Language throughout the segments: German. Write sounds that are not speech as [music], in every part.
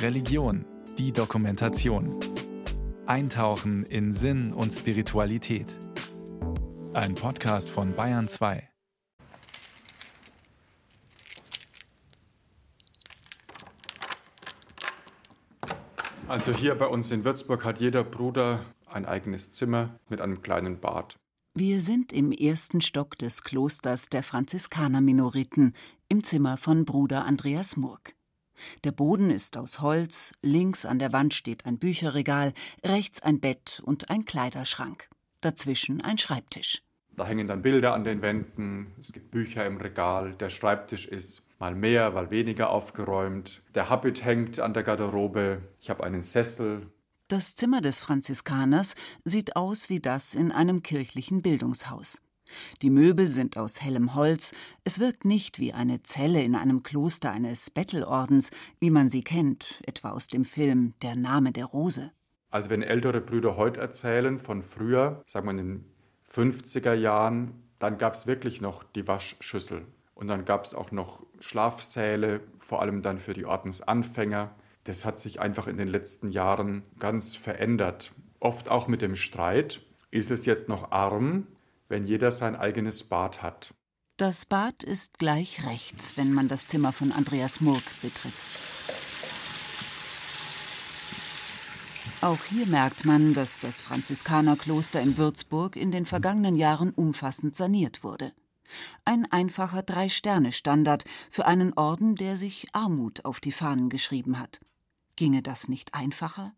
Religion, die Dokumentation. Eintauchen in Sinn und Spiritualität. Ein Podcast von Bayern 2. Also hier bei uns in Würzburg hat jeder Bruder ein eigenes Zimmer mit einem kleinen Bad. Wir sind im ersten Stock des Klosters der Franziskaner-Minoriten im Zimmer von Bruder Andreas Murk. Der Boden ist aus Holz, links an der Wand steht ein Bücherregal, rechts ein Bett und ein Kleiderschrank. Dazwischen ein Schreibtisch. Da hängen dann Bilder an den Wänden, es gibt Bücher im Regal, der Schreibtisch ist mal mehr, mal weniger aufgeräumt. Der Habit hängt an der Garderobe, ich habe einen Sessel. Das Zimmer des Franziskaners sieht aus wie das in einem kirchlichen Bildungshaus. Die Möbel sind aus hellem Holz, es wirkt nicht wie eine Zelle in einem Kloster eines Bettelordens, wie man sie kennt, etwa aus dem Film Der Name der Rose. Also wenn ältere Brüder heute erzählen von früher, sagen wir in den 50er Jahren, dann gab es wirklich noch die Waschschüssel. Und dann gab es auch noch Schlafsäle, vor allem dann für die Ordensanfänger. Das hat sich einfach in den letzten Jahren ganz verändert. Oft auch mit dem Streit, ist es jetzt noch arm, wenn jeder sein eigenes Bad hat. Das Bad ist gleich rechts, wenn man das Zimmer von Andreas Murk betritt. Auch hier merkt man, dass das Franziskanerkloster in Würzburg in den vergangenen Jahren umfassend saniert wurde. Ein einfacher Drei-Sterne-Standard für einen Orden, der sich Armut auf die Fahnen geschrieben hat. Ginge das nicht einfacher?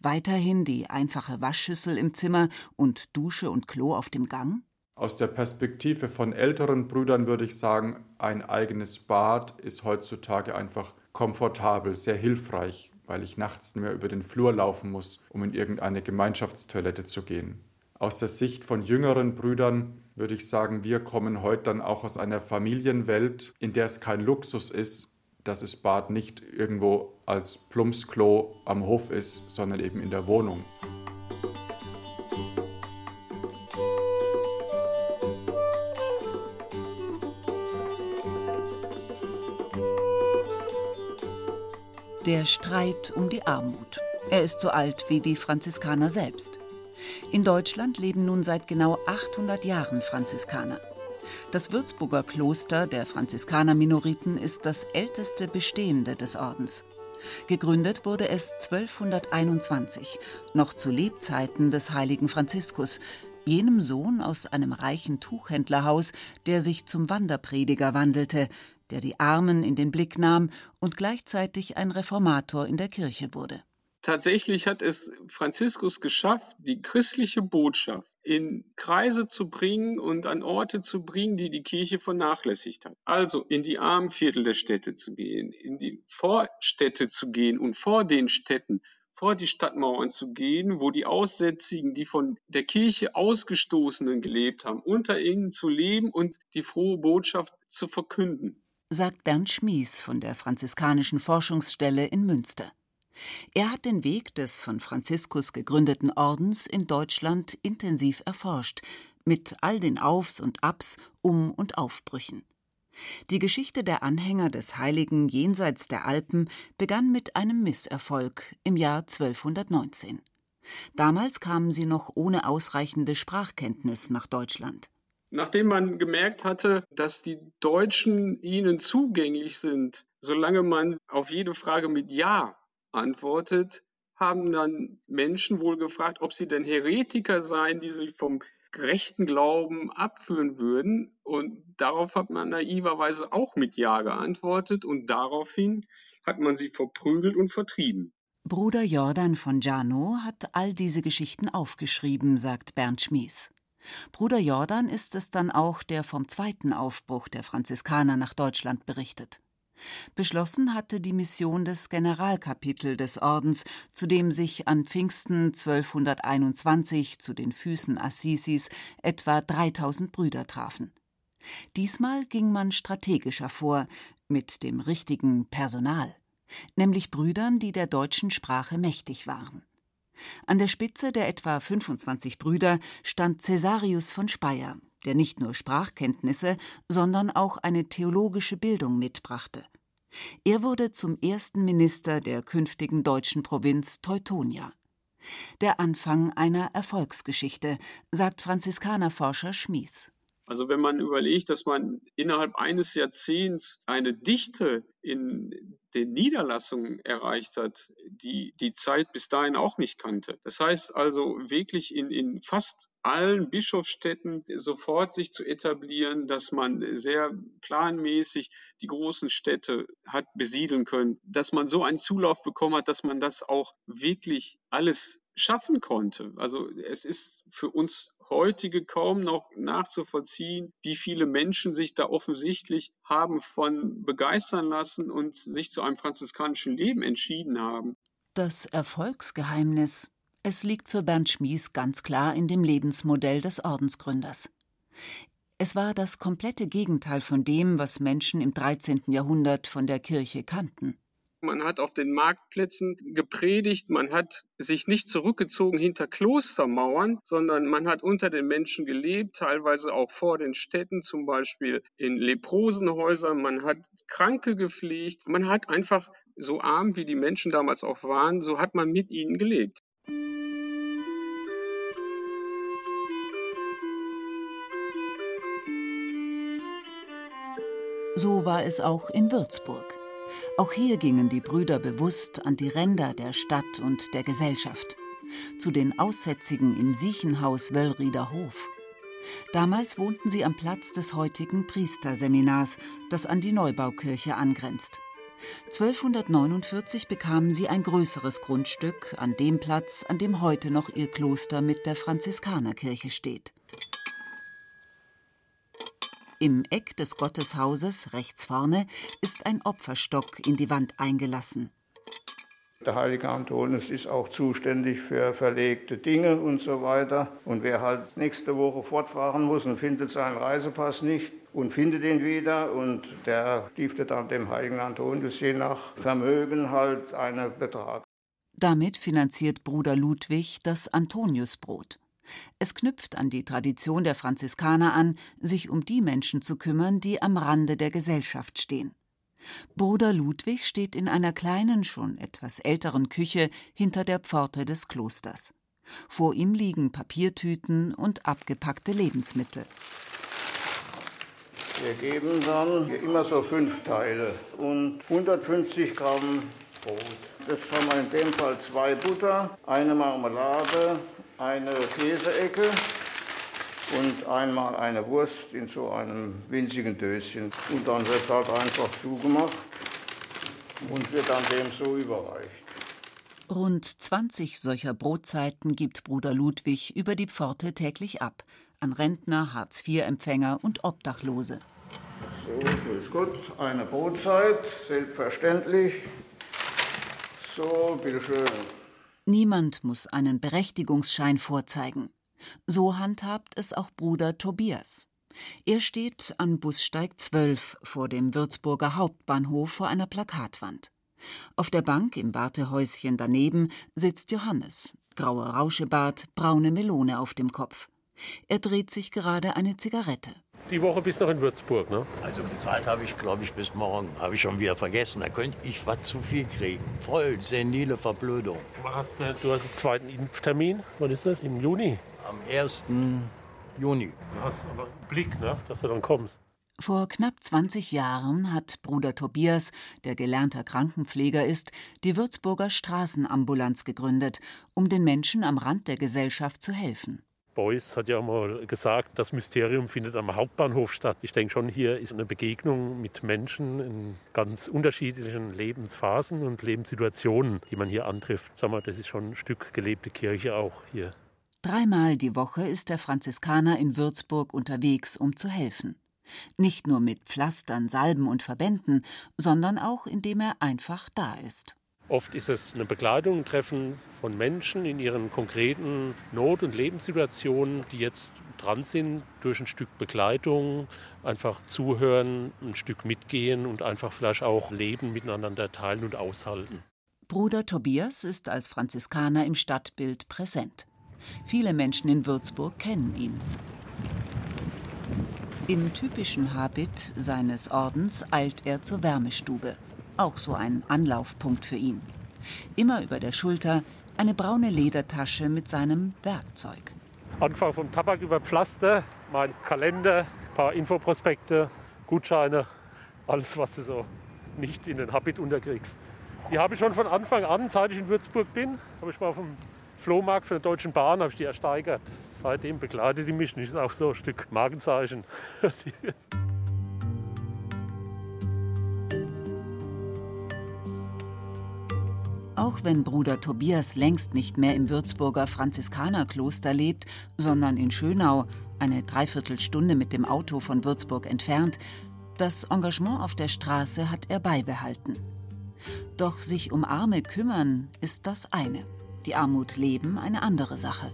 Weiterhin die einfache Waschschüssel im Zimmer und Dusche und Klo auf dem Gang? Aus der Perspektive von älteren Brüdern würde ich sagen, ein eigenes Bad ist heutzutage einfach komfortabel, sehr hilfreich, weil ich nachts nicht mehr über den Flur laufen muss, um in irgendeine Gemeinschaftstoilette zu gehen. Aus der Sicht von jüngeren Brüdern würde ich sagen, wir kommen heute dann auch aus einer Familienwelt, in der es kein Luxus ist, dass das Bad nicht irgendwo als Plumpsklo am Hof ist, sondern eben in der Wohnung. Der Streit um die Armut. Er ist so alt wie die Franziskaner selbst. In Deutschland leben nun seit genau 800 Jahren Franziskaner. Das Würzburger Kloster der Franziskaner-Minoriten ist das älteste bestehende des Ordens. Gegründet wurde es 1221, noch zu Lebzeiten des heiligen Franziskus, jenem Sohn aus einem reichen Tuchhändlerhaus, der sich zum Wanderprediger wandelte, der die Armen in den Blick nahm und gleichzeitig ein Reformator in der Kirche wurde. Tatsächlich hat es Franziskus geschafft, die christliche Botschaft in Kreise zu bringen und an Orte zu bringen, die die Kirche vernachlässigt hat. Also in die Armenviertel der Städte zu gehen, in die Vorstädte zu gehen und vor den Städten vor die Stadtmauern zu gehen, wo die Aussätzigen, die von der Kirche Ausgestoßenen gelebt haben, unter ihnen zu leben und die frohe Botschaft zu verkünden sagt Bernd Schmies von der Franziskanischen Forschungsstelle in Münster. Er hat den Weg des von Franziskus gegründeten Ordens in Deutschland intensiv erforscht, mit all den Aufs und Abs, Um- und Aufbrüchen. Die Geschichte der Anhänger des Heiligen jenseits der Alpen begann mit einem Misserfolg im Jahr 1219. Damals kamen sie noch ohne ausreichende Sprachkenntnis nach Deutschland. Nachdem man gemerkt hatte, dass die Deutschen ihnen zugänglich sind, solange man auf jede Frage mit Ja antwortet, haben dann Menschen wohl gefragt, ob sie denn Heretiker seien, die sich vom gerechten Glauben abführen würden. Und darauf hat man naiverweise auch mit Ja geantwortet und daraufhin hat man sie verprügelt und vertrieben. Bruder Jordan von Jano hat all diese Geschichten aufgeschrieben, sagt Bernd Schmies. Bruder Jordan ist es dann auch, der vom zweiten Aufbruch der Franziskaner nach Deutschland berichtet. Beschlossen hatte die Mission des Generalkapitel des Ordens, zu dem sich an Pfingsten 1221 zu den Füßen Assisis etwa 3000 Brüder trafen. Diesmal ging man strategischer vor, mit dem richtigen Personal, nämlich Brüdern, die der deutschen Sprache mächtig waren. An der Spitze der etwa 25 Brüder stand Cäsarius von Speyer, der nicht nur Sprachkenntnisse, sondern auch eine theologische Bildung mitbrachte. Er wurde zum ersten Minister der künftigen deutschen Provinz Teutonia. Der Anfang einer Erfolgsgeschichte, sagt Franziskanerforscher Schmies. Also wenn man überlegt, dass man innerhalb eines Jahrzehnts eine Dichte in den Niederlassungen erreicht hat, die die Zeit bis dahin auch nicht kannte. Das heißt also wirklich in, in fast allen Bischofsstädten sofort sich zu etablieren, dass man sehr planmäßig die großen Städte hat besiedeln können, dass man so einen Zulauf bekommen hat, dass man das auch wirklich alles schaffen konnte. Also es ist für uns heutige kaum noch nachzuvollziehen, wie viele Menschen sich da offensichtlich haben von begeistern lassen und sich zu einem franziskanischen Leben entschieden haben. Das Erfolgsgeheimnis. Es liegt für Bernd Schmies ganz klar in dem Lebensmodell des Ordensgründers. Es war das komplette Gegenteil von dem, was Menschen im 13. Jahrhundert von der Kirche kannten. Man hat auf den Marktplätzen gepredigt, man hat sich nicht zurückgezogen hinter Klostermauern, sondern man hat unter den Menschen gelebt, teilweise auch vor den Städten, zum Beispiel in Leprosenhäusern, man hat Kranke gepflegt, man hat einfach so arm wie die Menschen damals auch waren, so hat man mit ihnen gelebt. So war es auch in Würzburg. Auch hier gingen die Brüder bewusst an die Ränder der Stadt und der Gesellschaft, zu den Aussätzigen im Siechenhaus Wöllrieder Hof. Damals wohnten sie am Platz des heutigen Priesterseminars, das an die Neubaukirche angrenzt. 1249 bekamen sie ein größeres Grundstück an dem Platz, an dem heute noch ihr Kloster mit der Franziskanerkirche steht. Im Eck des Gotteshauses rechts vorne ist ein Opferstock in die Wand eingelassen. Der heilige Antonius ist auch zuständig für verlegte Dinge und so weiter. Und wer halt nächste Woche fortfahren muss und findet seinen Reisepass nicht und findet ihn wieder und der stiftet dann dem heiligen Antonius je nach Vermögen halt einen Betrag. Damit finanziert Bruder Ludwig das Antoniusbrot. Es knüpft an die Tradition der Franziskaner an, sich um die Menschen zu kümmern, die am Rande der Gesellschaft stehen. Bruder Ludwig steht in einer kleinen, schon etwas älteren Küche hinter der Pforte des Klosters. Vor ihm liegen Papiertüten und abgepackte Lebensmittel. Wir geben dann immer so fünf Teile und 150 Gramm Brot. Das haben wir in dem Fall zwei Butter, eine Marmelade, eine Käseecke und einmal eine Wurst in so einem winzigen Döschen. Und dann wird halt einfach zugemacht und wird dann dem so überreicht. Rund 20 solcher Brotzeiten gibt Bruder Ludwig über die Pforte täglich ab an Rentner, Hartz-IV-Empfänger und Obdachlose. So, grüß Gott, eine Brotzeit, selbstverständlich. So, bitteschön. Niemand muss einen Berechtigungsschein vorzeigen. So handhabt es auch Bruder Tobias. Er steht an Bussteig 12 vor dem Würzburger Hauptbahnhof vor einer Plakatwand. Auf der Bank im Wartehäuschen daneben sitzt Johannes, grauer Rauschebart, braune Melone auf dem Kopf. Er dreht sich gerade eine Zigarette die Woche bist du noch in Würzburg, ne? Also bezahlt habe ich, glaube ich, bis morgen. Habe ich schon wieder vergessen. Da könnte ich was zu viel kriegen. Voll senile Verblödung. Du hast, eine, du hast einen zweiten Impftermin. Wann ist das? Im Juni? Am 1. Juni. Du hast aber einen Blick, ne? dass du dann kommst. Vor knapp 20 Jahren hat Bruder Tobias, der gelernter Krankenpfleger ist, die Würzburger Straßenambulanz gegründet, um den Menschen am Rand der Gesellschaft zu helfen. Beuys hat ja mal gesagt, das Mysterium findet am Hauptbahnhof statt. Ich denke schon, hier ist eine Begegnung mit Menschen in ganz unterschiedlichen Lebensphasen und Lebenssituationen, die man hier antrifft. Sag mal, das ist schon ein Stück gelebte Kirche auch hier. Dreimal die Woche ist der Franziskaner in Würzburg unterwegs, um zu helfen. Nicht nur mit Pflastern, Salben und Verbänden, sondern auch indem er einfach da ist. Oft ist es eine Begleitung, ein Treffen von Menschen in ihren konkreten Not- und Lebenssituationen, die jetzt dran sind, durch ein Stück Begleitung einfach zuhören, ein Stück mitgehen und einfach vielleicht auch Leben miteinander teilen und aushalten. Bruder Tobias ist als Franziskaner im Stadtbild präsent. Viele Menschen in Würzburg kennen ihn. Im typischen Habit seines Ordens eilt er zur Wärmestube. Auch so ein Anlaufpunkt für ihn. Immer über der Schulter eine braune Ledertasche mit seinem Werkzeug. Angefangen vom Tabak über Pflaster, mein Kalender, ein paar Infoprospekte, Gutscheine, alles, was du so nicht in den Habit unterkriegst. Die habe ich schon von Anfang an, seit ich in Würzburg bin, habe ich mal auf dem Flohmarkt für der Deutschen Bahn habe ich die ersteigert. Seitdem begleitet die mich. Ist auch so ein Stück Markenzeichen. [laughs] Auch wenn Bruder Tobias längst nicht mehr im Würzburger Franziskanerkloster lebt, sondern in Schönau, eine Dreiviertelstunde mit dem Auto von Würzburg entfernt, das Engagement auf der Straße hat er beibehalten. Doch sich um Arme kümmern ist das eine, die Armut leben eine andere Sache.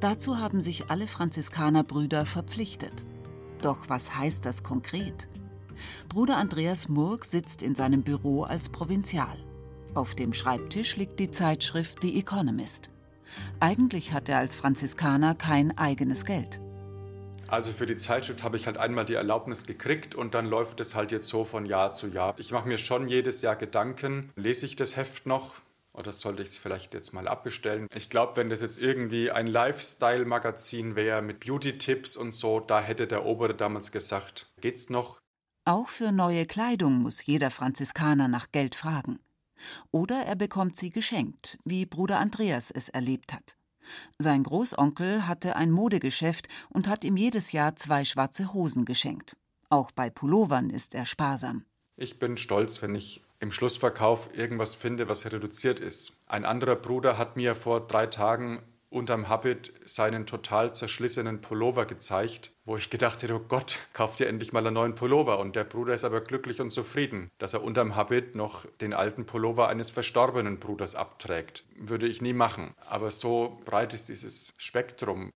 Dazu haben sich alle Franziskanerbrüder verpflichtet. Doch was heißt das konkret? Bruder Andreas Murg sitzt in seinem Büro als Provinzial. Auf dem Schreibtisch liegt die Zeitschrift The Economist. Eigentlich hat er als Franziskaner kein eigenes Geld. Also für die Zeitschrift habe ich halt einmal die Erlaubnis gekriegt und dann läuft es halt jetzt so von Jahr zu Jahr. Ich mache mir schon jedes Jahr Gedanken, lese ich das Heft noch oder sollte ich es vielleicht jetzt mal abbestellen? Ich glaube, wenn das jetzt irgendwie ein Lifestyle-Magazin wäre mit Beauty-Tipps und so, da hätte der Obere damals gesagt, geht's noch? Auch für neue Kleidung muss jeder Franziskaner nach Geld fragen. Oder er bekommt sie geschenkt, wie Bruder Andreas es erlebt hat. Sein Großonkel hatte ein Modegeschäft und hat ihm jedes Jahr zwei schwarze Hosen geschenkt. Auch bei Pullovern ist er sparsam. Ich bin stolz, wenn ich im Schlussverkauf irgendwas finde, was reduziert ist. Ein anderer Bruder hat mir vor drei Tagen unterm Habit seinen total zerschlissenen Pullover gezeigt, wo ich gedacht hätte, oh Gott, kauf dir endlich mal einen neuen Pullover. Und der Bruder ist aber glücklich und zufrieden, dass er unterm Habit noch den alten Pullover eines verstorbenen Bruders abträgt. Würde ich nie machen. Aber so breit ist dieses Spektrum.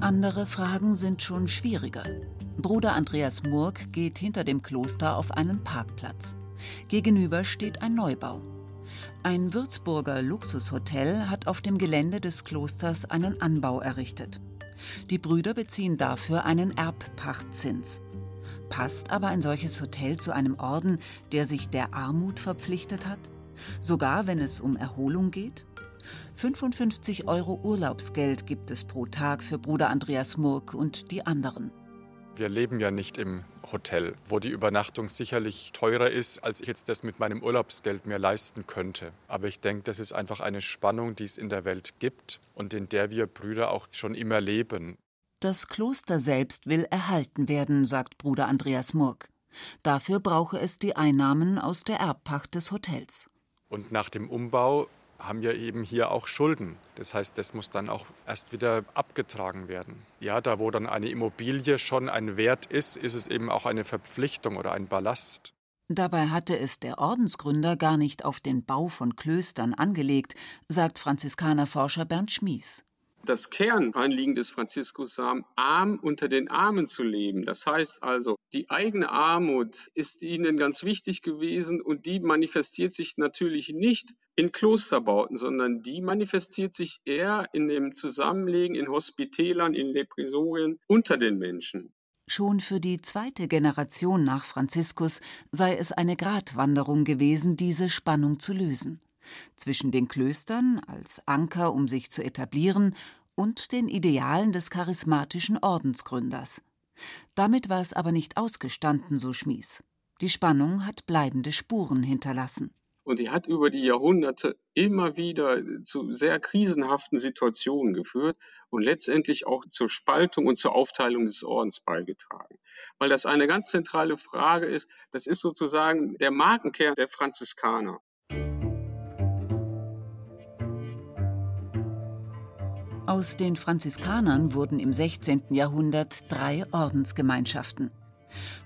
Andere Fragen sind schon schwieriger. Bruder Andreas Murk geht hinter dem Kloster auf einen Parkplatz. Gegenüber steht ein Neubau. Ein Würzburger Luxushotel hat auf dem Gelände des Klosters einen Anbau errichtet. Die Brüder beziehen dafür einen Erbpachtzins. Passt aber ein solches Hotel zu einem Orden, der sich der Armut verpflichtet hat? Sogar wenn es um Erholung geht? 55 Euro Urlaubsgeld gibt es pro Tag für Bruder Andreas Murk und die anderen. Wir leben ja nicht im Hotel, wo die Übernachtung sicherlich teurer ist, als ich jetzt das mit meinem Urlaubsgeld mir leisten könnte. Aber ich denke, das ist einfach eine Spannung, die es in der Welt gibt und in der wir Brüder auch schon immer leben. Das Kloster selbst will erhalten werden, sagt Bruder Andreas Murk. Dafür brauche es die Einnahmen aus der Erbpacht des Hotels. Und nach dem Umbau haben ja eben hier auch Schulden. Das heißt, das muss dann auch erst wieder abgetragen werden. Ja, da wo dann eine Immobilie schon ein Wert ist, ist es eben auch eine Verpflichtung oder ein Ballast. Dabei hatte es der Ordensgründer gar nicht auf den Bau von Klöstern angelegt, sagt Franziskanerforscher Bernd Schmies das Kernanliegen des Franziskus war, arm unter den Armen zu leben. Das heißt also, die eigene Armut ist ihnen ganz wichtig gewesen und die manifestiert sich natürlich nicht in Klosterbauten, sondern die manifestiert sich eher in dem Zusammenlegen in Hospitälern, in Leprisorien unter den Menschen. Schon für die zweite Generation nach Franziskus sei es eine Gratwanderung gewesen, diese Spannung zu lösen zwischen den Klöstern als Anker, um sich zu etablieren, und den Idealen des charismatischen Ordensgründers. Damit war es aber nicht ausgestanden, so Schmies. Die Spannung hat bleibende Spuren hinterlassen. Und die hat über die Jahrhunderte immer wieder zu sehr krisenhaften Situationen geführt und letztendlich auch zur Spaltung und zur Aufteilung des Ordens beigetragen. Weil das eine ganz zentrale Frage ist, das ist sozusagen der Markenkern der Franziskaner. Aus den Franziskanern wurden im 16. Jahrhundert drei Ordensgemeinschaften.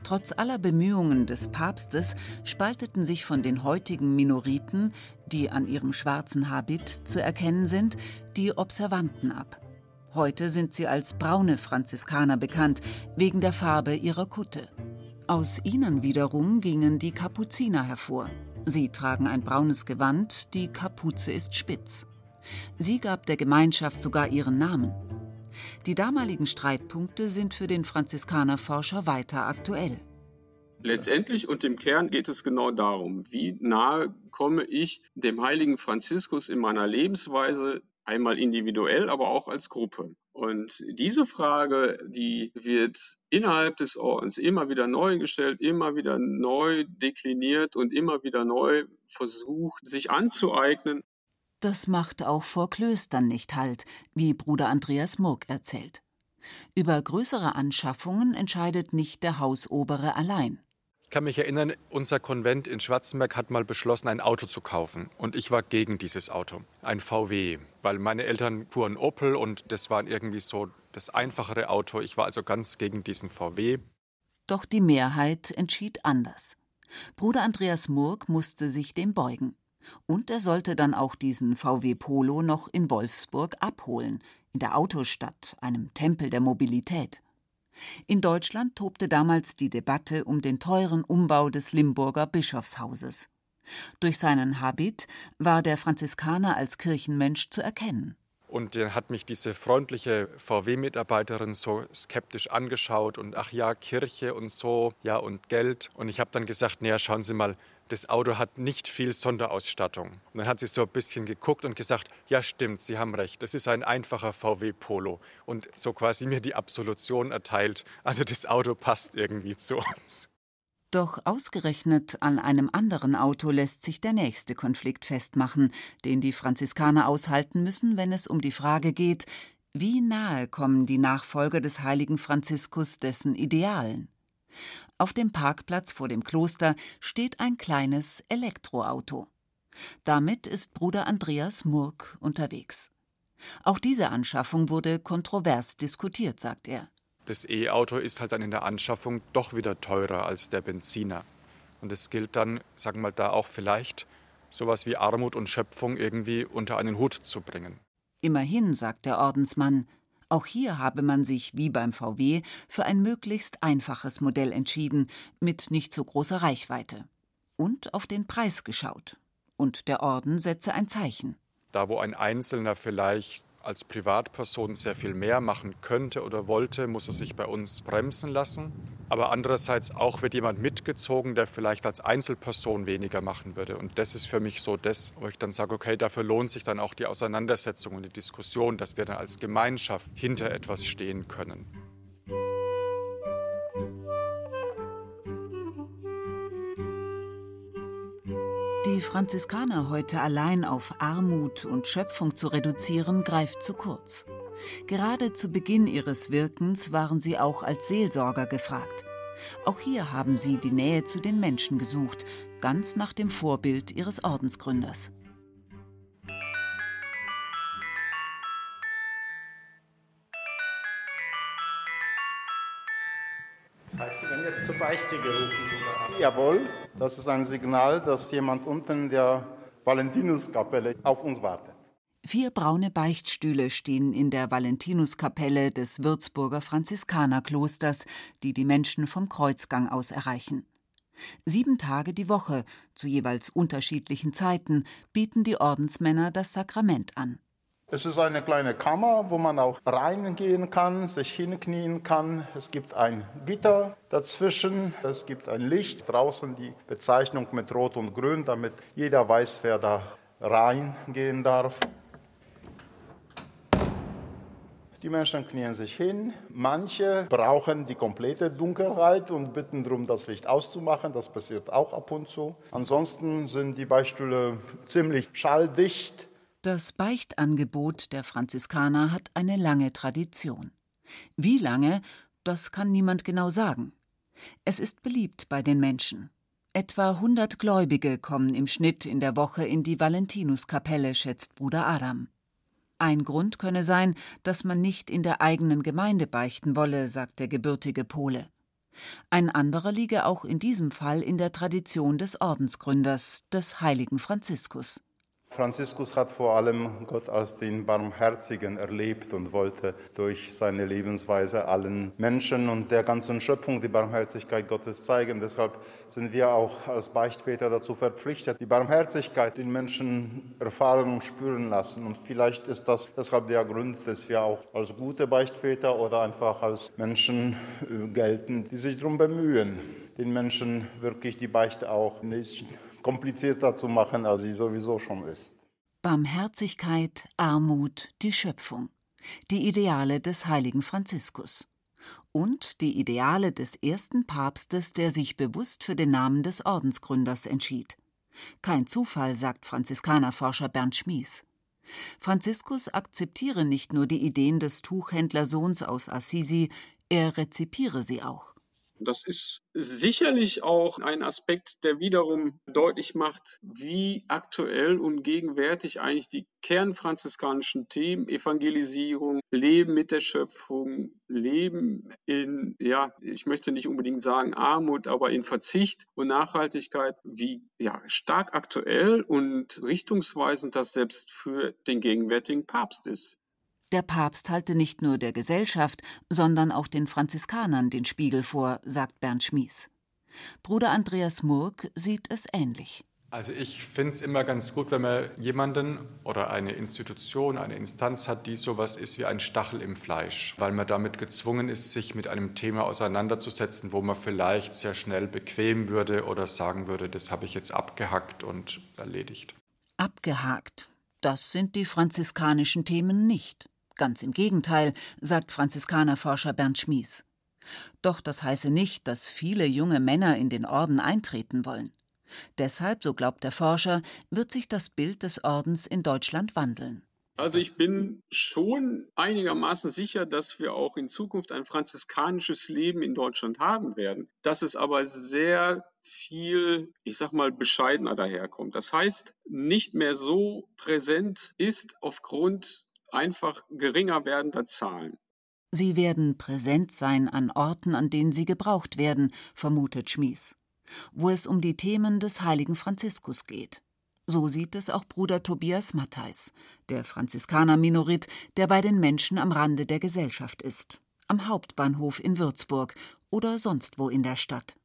Trotz aller Bemühungen des Papstes spalteten sich von den heutigen Minoriten, die an ihrem schwarzen Habit zu erkennen sind, die Observanten ab. Heute sind sie als braune Franziskaner bekannt, wegen der Farbe ihrer Kutte. Aus ihnen wiederum gingen die Kapuziner hervor. Sie tragen ein braunes Gewand, die Kapuze ist spitz. Sie gab der Gemeinschaft sogar ihren Namen. Die damaligen Streitpunkte sind für den Franziskanerforscher weiter aktuell. Letztendlich und im Kern geht es genau darum, wie nahe komme ich dem heiligen Franziskus in meiner Lebensweise, einmal individuell, aber auch als Gruppe. Und diese Frage, die wird innerhalb des Ordens immer wieder neu gestellt, immer wieder neu dekliniert und immer wieder neu versucht, sich anzueignen. Das macht auch vor Klöstern nicht Halt, wie Bruder Andreas Murk erzählt. Über größere Anschaffungen entscheidet nicht der Hausobere allein. Ich kann mich erinnern, unser Konvent in Schwarzenberg hat mal beschlossen, ein Auto zu kaufen. Und ich war gegen dieses Auto, ein VW, weil meine Eltern fuhren Opel und das war irgendwie so das einfachere Auto. Ich war also ganz gegen diesen VW. Doch die Mehrheit entschied anders. Bruder Andreas Murk musste sich dem beugen. Und er sollte dann auch diesen VW Polo noch in Wolfsburg abholen, in der Autostadt, einem Tempel der Mobilität. In Deutschland tobte damals die Debatte um den teuren Umbau des Limburger Bischofshauses. Durch seinen Habit war der Franziskaner als Kirchenmensch zu erkennen. Und dann hat mich diese freundliche VW-Mitarbeiterin so skeptisch angeschaut und ach ja, Kirche und so, ja und Geld. Und ich habe dann gesagt, naja, schauen Sie mal, das Auto hat nicht viel Sonderausstattung. Und dann hat sie so ein bisschen geguckt und gesagt, ja stimmt, Sie haben recht, das ist ein einfacher VW Polo. Und so quasi mir die Absolution erteilt, also das Auto passt irgendwie zu uns. Doch ausgerechnet an einem anderen Auto lässt sich der nächste Konflikt festmachen, den die Franziskaner aushalten müssen, wenn es um die Frage geht, wie nahe kommen die Nachfolger des heiligen Franziskus dessen Idealen? Auf dem Parkplatz vor dem Kloster steht ein kleines Elektroauto. Damit ist Bruder Andreas Murk unterwegs. Auch diese Anschaffung wurde kontrovers diskutiert, sagt er. Das E-Auto ist halt dann in der Anschaffung doch wieder teurer als der Benziner. Und es gilt dann, sagen wir mal, da auch vielleicht sowas wie Armut und Schöpfung irgendwie unter einen Hut zu bringen. Immerhin, sagt der Ordensmann, auch hier habe man sich, wie beim VW, für ein möglichst einfaches Modell entschieden, mit nicht so großer Reichweite. Und auf den Preis geschaut. Und der Orden setze ein Zeichen. Da, wo ein Einzelner vielleicht als Privatperson sehr viel mehr machen könnte oder wollte, muss er sich bei uns bremsen lassen. Aber andererseits auch wird jemand mitgezogen, der vielleicht als Einzelperson weniger machen würde. Und das ist für mich so das, wo ich dann sage, okay, dafür lohnt sich dann auch die Auseinandersetzung und die Diskussion, dass wir dann als Gemeinschaft hinter etwas stehen können. Die Franziskaner heute allein auf Armut und Schöpfung zu reduzieren, greift zu kurz. Gerade zu Beginn ihres Wirkens waren sie auch als Seelsorger gefragt. Auch hier haben sie die Nähe zu den Menschen gesucht, ganz nach dem Vorbild ihres Ordensgründers. Das heißt, Sie werden jetzt zur Beichte gerufen. Jawohl, das ist ein Signal, dass jemand unten in der Valentinuskapelle auf uns wartet. Vier braune Beichtstühle stehen in der Valentinuskapelle des Würzburger Franziskanerklosters, die die Menschen vom Kreuzgang aus erreichen. Sieben Tage die Woche, zu jeweils unterschiedlichen Zeiten, bieten die Ordensmänner das Sakrament an. Es ist eine kleine Kammer, wo man auch reingehen kann, sich hinknien kann. Es gibt ein Gitter dazwischen, es gibt ein Licht, draußen die Bezeichnung mit Rot und Grün, damit jeder weiß, wer da reingehen darf. Die Menschen knien sich hin. Manche brauchen die komplette Dunkelheit und bitten darum, das Licht auszumachen. Das passiert auch ab und zu. Ansonsten sind die Beichtstühle ziemlich schalldicht. Das Beichtangebot der Franziskaner hat eine lange Tradition. Wie lange, das kann niemand genau sagen. Es ist beliebt bei den Menschen. Etwa 100 Gläubige kommen im Schnitt in der Woche in die Valentinuskapelle, schätzt Bruder Adam. Ein Grund könne sein, dass man nicht in der eigenen Gemeinde beichten wolle, sagt der gebürtige Pole. Ein anderer liege auch in diesem Fall in der Tradition des Ordensgründers, des heiligen Franziskus. Franziskus hat vor allem Gott als den Barmherzigen erlebt und wollte durch seine Lebensweise allen Menschen und der ganzen Schöpfung die Barmherzigkeit Gottes zeigen. Deshalb sind wir auch als Beichtväter dazu verpflichtet, die Barmherzigkeit den Menschen erfahren und spüren lassen. Und vielleicht ist das deshalb der Grund, dass wir auch als gute Beichtväter oder einfach als Menschen äh, gelten, die sich darum bemühen, den Menschen wirklich die Beichte auch nicht komplizierter zu machen, als sie sowieso schon ist. Barmherzigkeit, Armut, die Schöpfung. Die Ideale des heiligen Franziskus. Und die Ideale des ersten Papstes, der sich bewusst für den Namen des Ordensgründers entschied. Kein Zufall, sagt Franziskanerforscher Bernd Schmies. Franziskus akzeptiere nicht nur die Ideen des Tuchhändlersohns aus Assisi, er rezipiere sie auch. Das ist sicherlich auch ein Aspekt, der wiederum deutlich macht, wie aktuell und gegenwärtig eigentlich die kernfranziskanischen Themen Evangelisierung, Leben mit der Schöpfung, Leben in, ja, ich möchte nicht unbedingt sagen Armut, aber in Verzicht und Nachhaltigkeit, wie ja, stark aktuell und richtungsweisend das selbst für den gegenwärtigen Papst ist. Der Papst halte nicht nur der Gesellschaft, sondern auch den Franziskanern den Spiegel vor, sagt Bernd Schmies. Bruder Andreas Murk sieht es ähnlich. Also ich finde es immer ganz gut, wenn man jemanden oder eine Institution, eine Instanz hat, die sowas ist wie ein Stachel im Fleisch, weil man damit gezwungen ist, sich mit einem Thema auseinanderzusetzen, wo man vielleicht sehr schnell bequem würde oder sagen würde, das habe ich jetzt abgehackt und erledigt. Abgehakt. Das sind die franziskanischen Themen nicht. Ganz im Gegenteil, sagt Franziskanerforscher Bernd Schmies. Doch das heiße nicht, dass viele junge Männer in den Orden eintreten wollen. Deshalb, so glaubt der Forscher, wird sich das Bild des Ordens in Deutschland wandeln. Also ich bin schon einigermaßen sicher, dass wir auch in Zukunft ein franziskanisches Leben in Deutschland haben werden. Dass es aber sehr viel, ich sag mal, bescheidener daherkommt. Das heißt, nicht mehr so präsent ist aufgrund einfach geringer werdender Zahlen. Sie werden präsent sein an Orten, an denen sie gebraucht werden, vermutet Schmies, wo es um die Themen des heiligen Franziskus geht. So sieht es auch Bruder Tobias Matthais, der Franziskaner-Minorit, der bei den Menschen am Rande der Gesellschaft ist, am Hauptbahnhof in Würzburg oder sonst wo in der Stadt.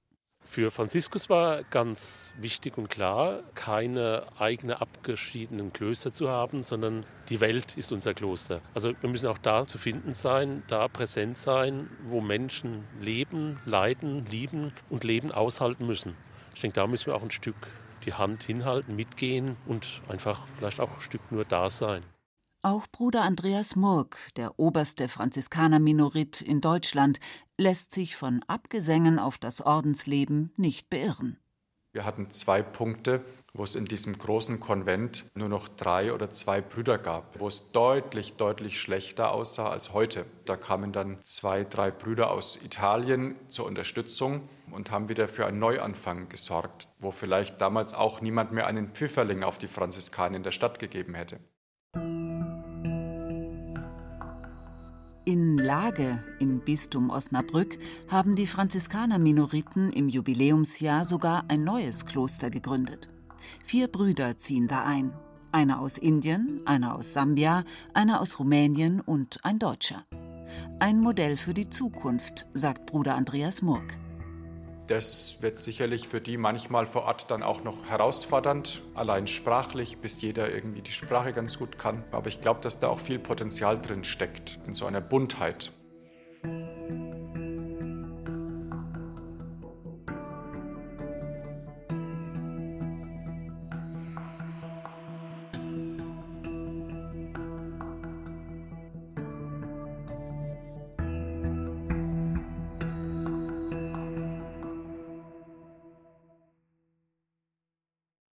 Für Franziskus war ganz wichtig und klar, keine eigene abgeschiedenen Klöster zu haben, sondern die Welt ist unser Kloster. Also wir müssen auch da zu finden sein, da präsent sein, wo Menschen leben, leiden, lieben und Leben aushalten müssen. Ich denke, da müssen wir auch ein Stück die Hand hinhalten, mitgehen und einfach vielleicht auch ein Stück nur da sein. Auch Bruder Andreas Murk, der oberste Franziskaner-Minorit in Deutschland, lässt sich von Abgesängen auf das Ordensleben nicht beirren. Wir hatten zwei Punkte, wo es in diesem großen Konvent nur noch drei oder zwei Brüder gab, wo es deutlich, deutlich schlechter aussah als heute. Da kamen dann zwei, drei Brüder aus Italien zur Unterstützung und haben wieder für einen Neuanfang gesorgt, wo vielleicht damals auch niemand mehr einen Pfifferling auf die Franziskaner in der Stadt gegeben hätte. In Lage im Bistum Osnabrück haben die Franziskaner-Minoriten im Jubiläumsjahr sogar ein neues Kloster gegründet. Vier Brüder ziehen da ein. Einer aus Indien, einer aus Sambia, einer aus Rumänien und ein Deutscher. Ein Modell für die Zukunft, sagt Bruder Andreas Murk. Das wird sicherlich für die manchmal vor Ort dann auch noch herausfordernd, allein sprachlich, bis jeder irgendwie die Sprache ganz gut kann. Aber ich glaube, dass da auch viel Potenzial drin steckt, in so einer Buntheit.